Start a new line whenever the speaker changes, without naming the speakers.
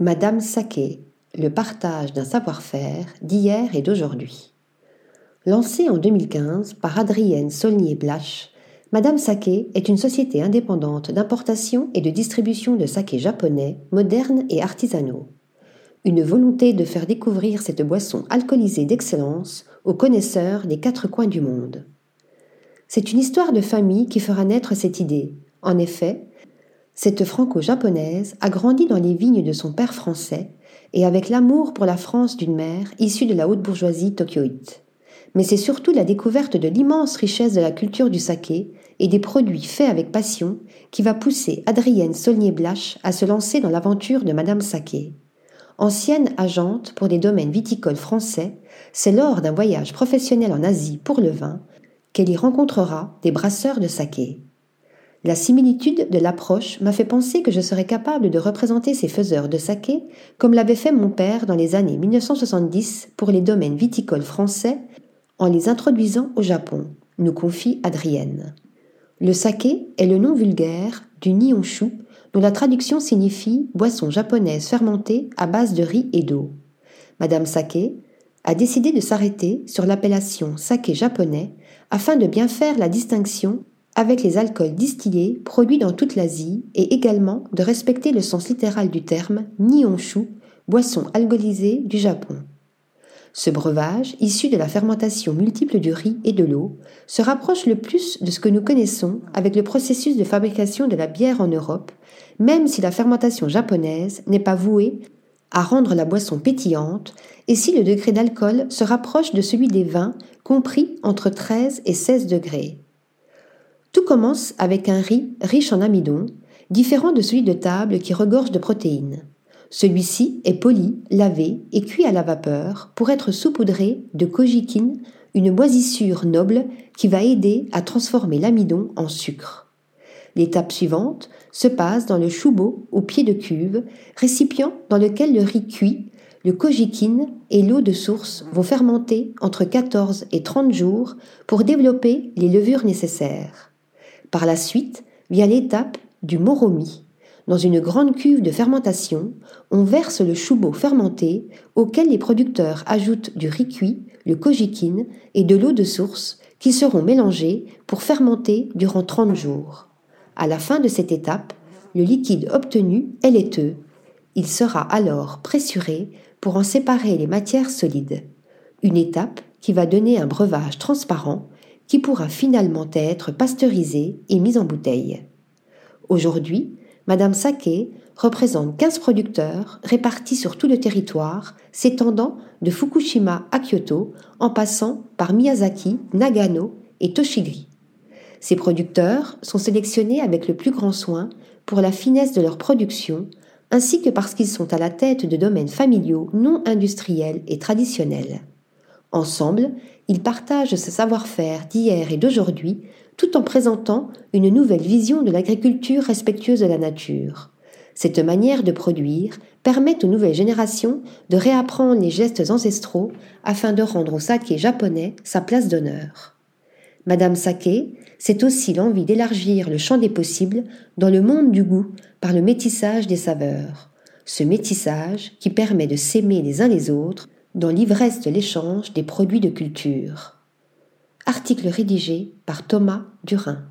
Madame Saké, le partage d'un savoir-faire d'hier et d'aujourd'hui. Lancée en 2015 par Adrienne Saulnier-Blache, Madame Saké est une société indépendante d'importation et de distribution de saké japonais, modernes et artisanaux. Une volonté de faire découvrir cette boisson alcoolisée d'excellence aux connaisseurs des quatre coins du monde. C'est une histoire de famille qui fera naître cette idée. En effet, cette franco-japonaise a grandi dans les vignes de son père français et avec l'amour pour la France d'une mère issue de la haute bourgeoisie tokyoïte. Mais c'est surtout la découverte de l'immense richesse de la culture du saké et des produits faits avec passion qui va pousser Adrienne Saulnier-Blache à se lancer dans l'aventure de Madame Saké. Ancienne agente pour des domaines viticoles français, c'est lors d'un voyage professionnel en Asie pour le vin qu'elle y rencontrera des brasseurs de saké. La similitude de l'approche m'a fait penser que je serais capable de représenter ces faiseurs de saké comme l'avait fait mon père dans les années 1970 pour les domaines viticoles français en les introduisant au Japon, nous confie Adrienne. Le saké est le nom vulgaire du nihonshu dont la traduction signifie boisson japonaise fermentée à base de riz et d'eau. Madame Saké a décidé de s'arrêter sur l'appellation saké japonais afin de bien faire la distinction avec les alcools distillés produits dans toute l'Asie et également de respecter le sens littéral du terme Nihonshu, boisson alcoolisée du Japon. Ce breuvage, issu de la fermentation multiple du riz et de l'eau, se rapproche le plus de ce que nous connaissons avec le processus de fabrication de la bière en Europe, même si la fermentation japonaise n'est pas vouée à rendre la boisson pétillante et si le degré d'alcool se rapproche de celui des vins, compris entre 13 et 16 degrés. Tout commence avec un riz riche en amidon, différent de celui de table qui regorge de protéines. Celui-ci est poli, lavé et cuit à la vapeur pour être saupoudré de kojikine, une moisissure noble qui va aider à transformer l'amidon en sucre. L'étape suivante se passe dans le choubo au pied de cuve, récipient dans lequel le riz cuit, le kojikine et l'eau de source vont fermenter entre 14 et 30 jours pour développer les levures nécessaires. Par la suite vient l'étape du moromi. Dans une grande cuve de fermentation, on verse le choubo fermenté auquel les producteurs ajoutent du riz cuit, le kojikine et de l'eau de source qui seront mélangés pour fermenter durant 30 jours. À la fin de cette étape, le liquide obtenu est laiteux. Il sera alors pressuré pour en séparer les matières solides. Une étape qui va donner un breuvage transparent qui pourra finalement être pasteurisée et mise en bouteille. Aujourd'hui, Madame Saké représente 15 producteurs répartis sur tout le territoire, s'étendant de Fukushima à Kyoto en passant par Miyazaki, Nagano et Toshigiri. Ces producteurs sont sélectionnés avec le plus grand soin pour la finesse de leur production, ainsi que parce qu'ils sont à la tête de domaines familiaux non industriels et traditionnels. Ensemble, ils partagent ce savoir-faire d'hier et d'aujourd'hui tout en présentant une nouvelle vision de l'agriculture respectueuse de la nature. Cette manière de produire permet aux nouvelles générations de réapprendre les gestes ancestraux afin de rendre au saké japonais sa place d'honneur. Madame Saké, c'est aussi l'envie d'élargir le champ des possibles dans le monde du goût par le métissage des saveurs. Ce métissage qui permet de s'aimer les uns les autres dans l'ivresse de l'échange des produits de culture. Article rédigé par Thomas Durin.